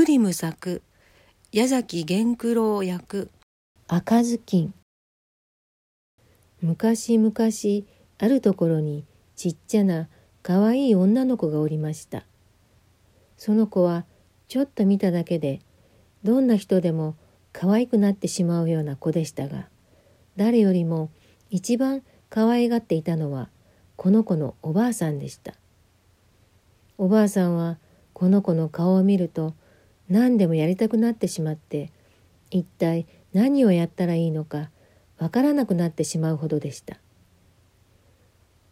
ブリム作矢崎源九郎役。赤ずきん。昔々あるところにちっちゃなかわいい女の子がおりました。その子はちょっと見ただけでどんな人でも可愛くなってしまうような子でしたが誰よりも一番可愛がっていたのはこの子のおばあさんでした。おばあさんはこの子の顔を見ると何でもやりたくなってしまって一体何をやったらいいのかわからなくなってしまうほどでした。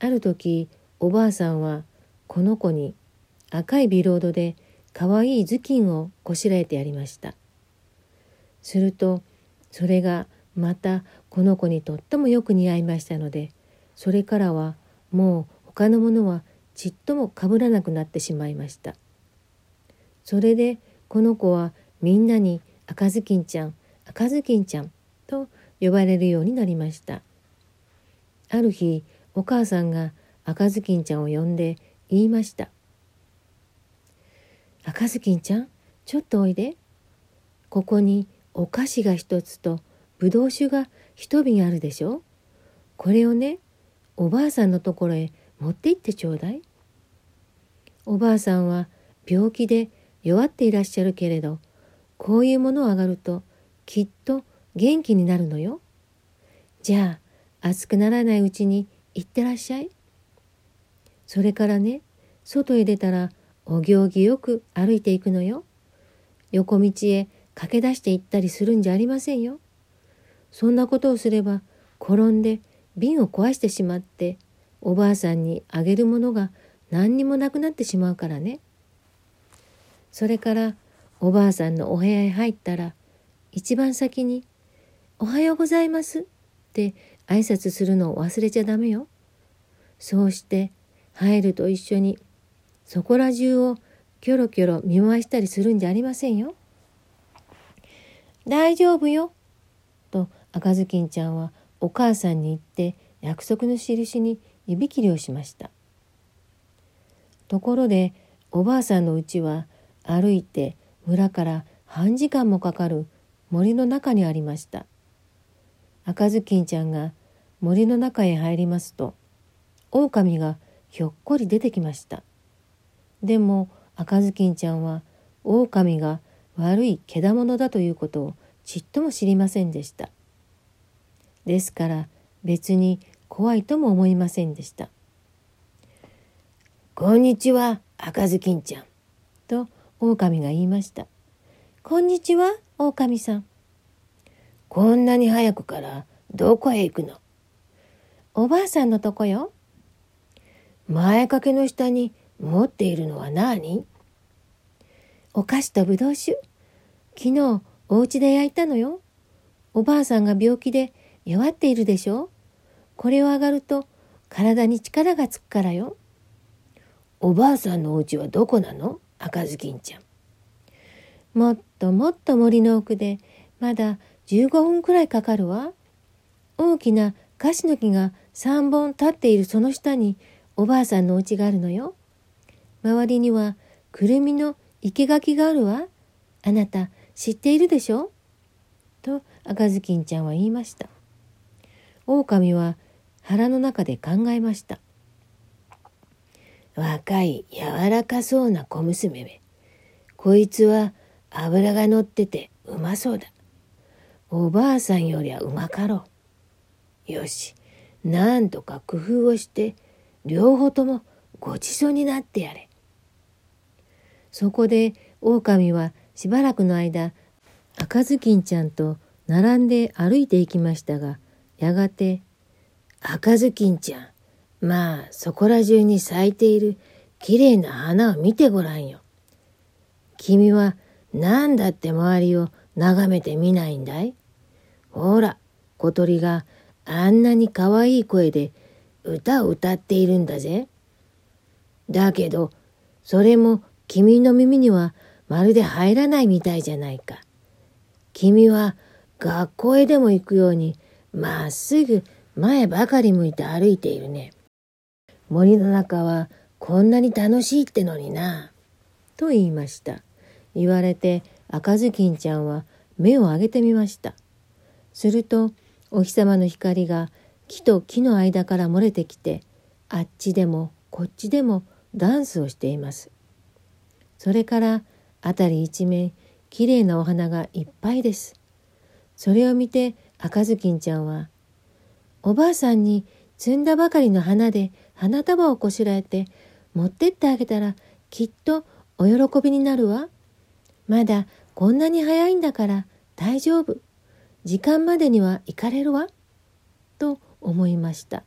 ある時おばあさんはこの子に赤いビロードでかわいい頭巾をこしらえてやりました。するとそれがまたこの子にとってもよく似合いましたのでそれからはもう他のものはちっともかぶらなくなってしまいました。それでこの子はみんなに赤ずきんちゃん赤ずきんちゃんと呼ばれるようになりました。ある日お母さんが赤ずきんちゃんを呼んで言いました。赤ずきんちゃんちょっとおいで。ここにお菓子が一つとぶどう酒が一瓶あるでしょ。これをねおばあさんのところへ持って行ってちょうだい。おばあさんは病気で弱っていらっしゃるけれどこういうものをあがるときっと元気になるのよ。じゃあ熱くならないうちに行ってらっしゃい。それからね外へ出たらお行儀よく歩いていくのよ。横道へ駆け出していったりするんじゃありませんよ。そんなことをすれば転んで瓶を壊してしまっておばあさんにあげるものが何にもなくなってしまうからね。それからおばあさんのお部屋へ入ったら一番先に「おはようございます」って挨拶するのを忘れちゃダメよ。そうして入ると一緒にそこら中をキョロキョロ見回したりするんじゃありませんよ。大丈夫よ。と赤ずきんちゃんはお母さんに言って約束の印に指切りをしました。ところでおばあさんのうちは歩いて村から半時間もかかる森の中にありました。赤ずきんちゃんが森の中へ入りますと狼がひょっこり出てきました。でも赤ずきんちゃんは狼が悪い獣だということをちっとも知りませんでした。ですから別に怖いとも思いませんでした「こんにちは赤ずきんちゃん」と狼が言いました。こんにちは、狼さん。こんなに早くからどこへ行くの？おばあさんのとこよ。前掛けの下に持っているのは何？お菓子とぶどう酒。昨日お家で焼いたのよ。おばあさんが病気で弱っているでしょ？これを上がると体に力がつくからよ。おばあさんのお家はどこなの？赤ずきんちゃん。もっともっと森の奥でまだ15分くらいかかるわ。大きなカシの木が3本立っているその下におばあさんのお家があるのよ。周りにはくるみの生垣があるわ。あなた知っているでしょ？と赤ずきんちゃんは言いました。狼は腹の中で考えました。若い柔らかそうな小娘め。こいつは脂が乗っててうまそうだ。おばあさんよりはうまかろう。よし、なんとか工夫をして両方ともごちそうになってやれ。そこで狼はしばらくの間赤ずきんちゃんと並んで歩いていきましたがやがて「赤ずきんちゃんまあそこら中に咲いているきれいな花を見てごらんよ。君は何だって周りを眺めてみないんだい？ほら小鳥があんなにかわいい声で歌を歌っているんだぜ。だけどそれも君の耳にはまるで入らないみたいじゃないか。君は学校へでも行くようにまっすぐ前ばかり向いて歩いているね。森の中はこんなに楽しいってのにな。と言いました。言われて赤ずきんちゃんは目を上げてみました。するとお日様の光が木と木の間から漏れてきてあっちでもこっちでもダンスをしています。それから辺り一面きれいなお花がいっぱいです。それを見て赤ずきんちゃんは「おばあさんに摘んだばかりの花で花束をこしらえて持ってってあげたらきっとお喜びになるわ。まだこんなに早いんだから大丈夫。時間までには行かれるわ。と思いました。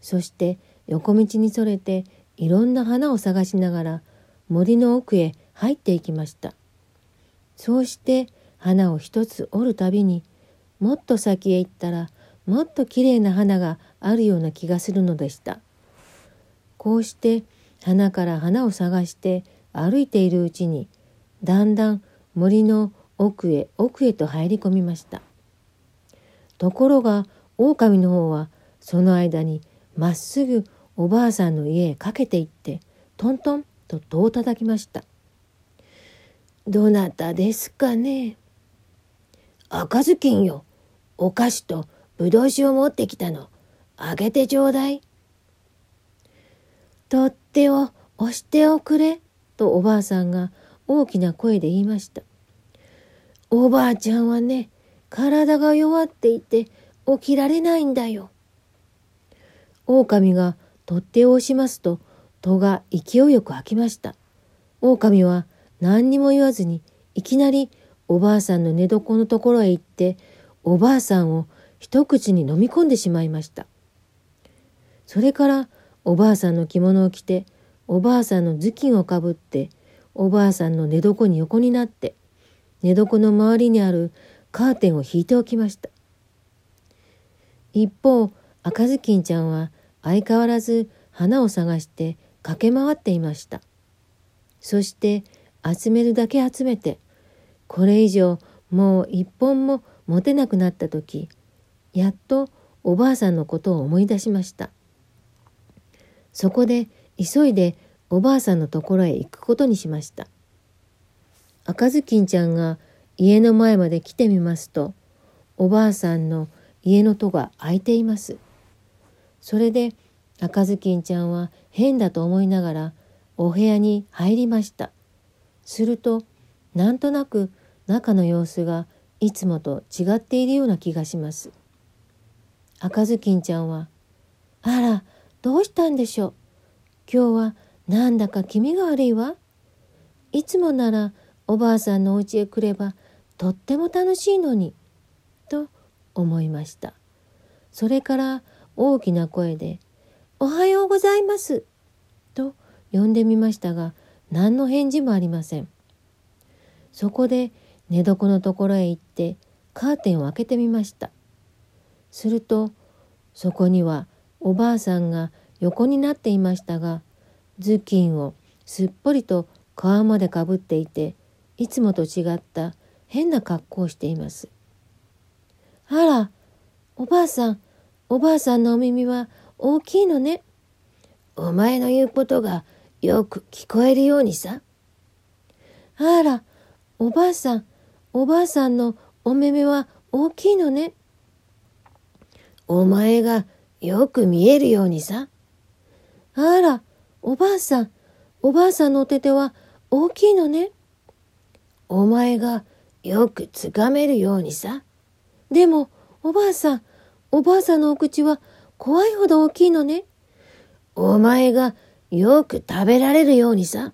そして横道にそれていろんな花を探しながら森の奥へ入っていきました。そうして花を一つ折るたびにもっと先へ行ったらもっときれいな花があるような気がするのでした。こうして花から花を探して歩いているうちにだんだん森の奥へ奥へと入り込みました。ところが狼の方はその間にまっすぐおばあさんの家へかけていってトントンと戸を叩きました。どなたですかね赤ずきんよ。お菓子とぶどう酒を持ってきたの。あげてちょうだい。取っ手を押しておくれ。とおばあさんが大きな声で言いました。おばあちゃんはね、体が弱っていて起きられないんだよ。狼が取っ手を押しますと戸が勢いよく開きました。狼は何にも言わずにいきなりおばあさんの寝床のところへ行っておばあさんを一口に飲み込んでしまいました。それからおばあさんの着物を着ておばあさんの頭巾をかぶっておばあさんの寝床に横になって寝床の周りにあるカーテンを引いておきました。一方赤ずきんちゃんは相変わらず花を探して駆け回っていました。そして集めるだけ集めてこれ以上もう一本も持てなくなった時やっとおばあさんのことを思い出しました。そこで急いでおばあさんのところへ行くことにしました。赤ずきんちゃんが家の前まで来てみますとおばあさんの家の戸が開いています。それで赤ずきんちゃんは変だと思いながらお部屋に入りました。するとなんとなく中の様子がいつもと違っているような気がします。赤ずきんちゃんは「あらどうしたんでしょう？今日はなんだか気味が悪いわ。いつもならおばあさんのお家へ来ればとっても楽しいのに」と思いました。それから大きな声で「おはようございます」と呼んでみましたが何の返事もありません。そこで寝床のところへ行ってカーテンを開けてみました。するとそこにはおばあさんが横になっていましたが頭巾をすっぽりと皮までかぶっていていつもと違った変な格好をしています。あら、おばあさん、おばあさんのお耳は大きいのね。お前の言うことがよく聞こえるようにさ。あら、おばあさん、おばあさんのお目目は大きいのね。お前がよく見えるようにさ。あら、おばあさん、おばあさんのお手手は大きいのね。お前がよくつかめるようにさ。でも、おばあさん、おばあさんのお口は怖いほど大きいのね。お前がよく食べられるようにさ。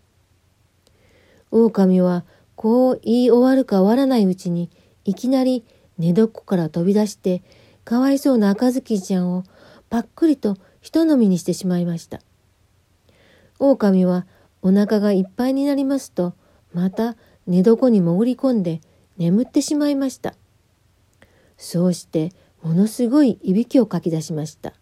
狼はこう言い終わるか終わらないうちにいきなり寝床から飛び出してかわいそうな赤ずきんちゃんをパックリと一飲みにしてしまいました。狼はお腹がいっぱいになりますとまた寝床に潜り込んで眠ってしまいました。そうしてものすごいいびきをかき出しました。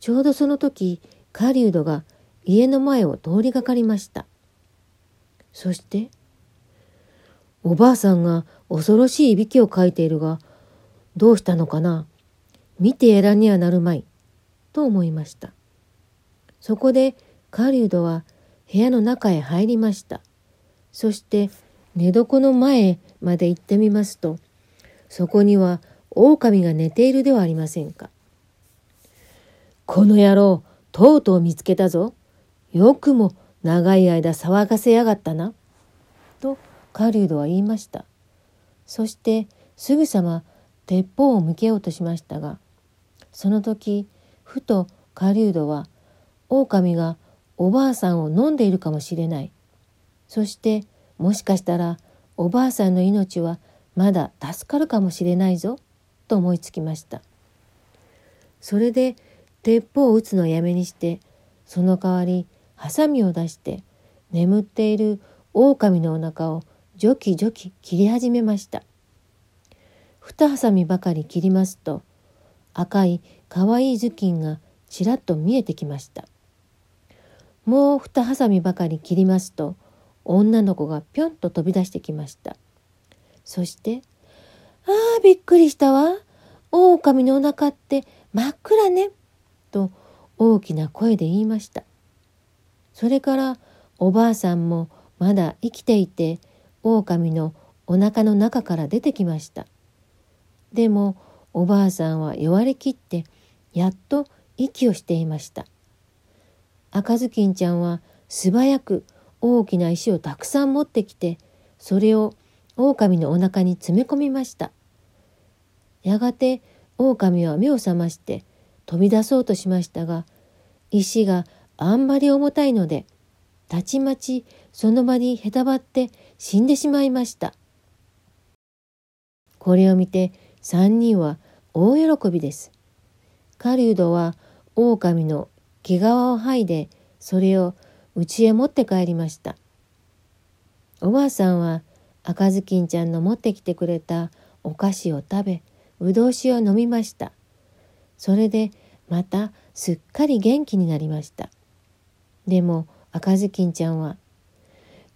ちょうどその時狩人が家の前を通りがかりました。そしておばあさんが恐ろしいいびきをかいているがどうしたのかな？見てやらにはなるまいと思いました。そこで狩人は部屋の中へ入りました。そして寝床の前まで行ってみますとそこには狼が寝ているではありませんか。この野郎とうとう見つけたぞ。よくも長い間騒がせやがったな。と狩人は言いました。そしてすぐさま鉄砲を向けようとしましたがその時ふと狩人は狼がおばあさんを飲んでいるかもしれない。そしてもしかしたらおばあさんの命はまだ助かるかもしれないぞと思いつきました。それで鉄砲を撃つのをやめにしてその代わりハサミを出して眠っている狼のお腹をジョキジョキ切り始めました。二ハサミばかり切りますと赤いかわいい頭巾がちらっと見えてきました。もう二ハサミばかり切りますと女の子がぴょんと飛び出してきました。そして「ああびっくりしたわ。狼のお腹って真っ暗ね」と大きな声で言いました。それからおばあさんもまだ生きていて狼のお腹の中から出てきました。でもおばあさんは弱りきってやっと息をしていました。赤ずきんちゃんは素早く大きな石をたくさん持ってきてそれを狼のお腹に詰め込みました。やがて狼は目を覚まして飛び出そうとしましたが石があんまり重たいのでたちまちその場にへたばって死んでしまいました。これを見て三人は大喜びです。狩人は狼の毛皮を剥いでそれを家へ持って帰りました。おばあさんは赤ずきんちゃんの持ってきてくれたお菓子を食べぶどう酒を飲みました。それでまたすっかり元気になりました。でも赤ずきんちゃんは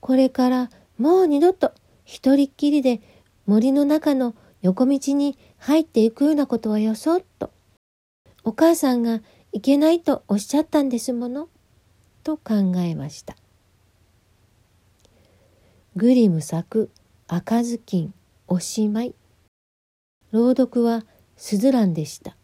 これからもう二度と一人っきりで森の中の横道に入っていくようなことはよそっと。お母さんがいけないとおっしゃったんですもの、と考えました。グリム作赤ずきんおしまい。朗読はすずらんでした。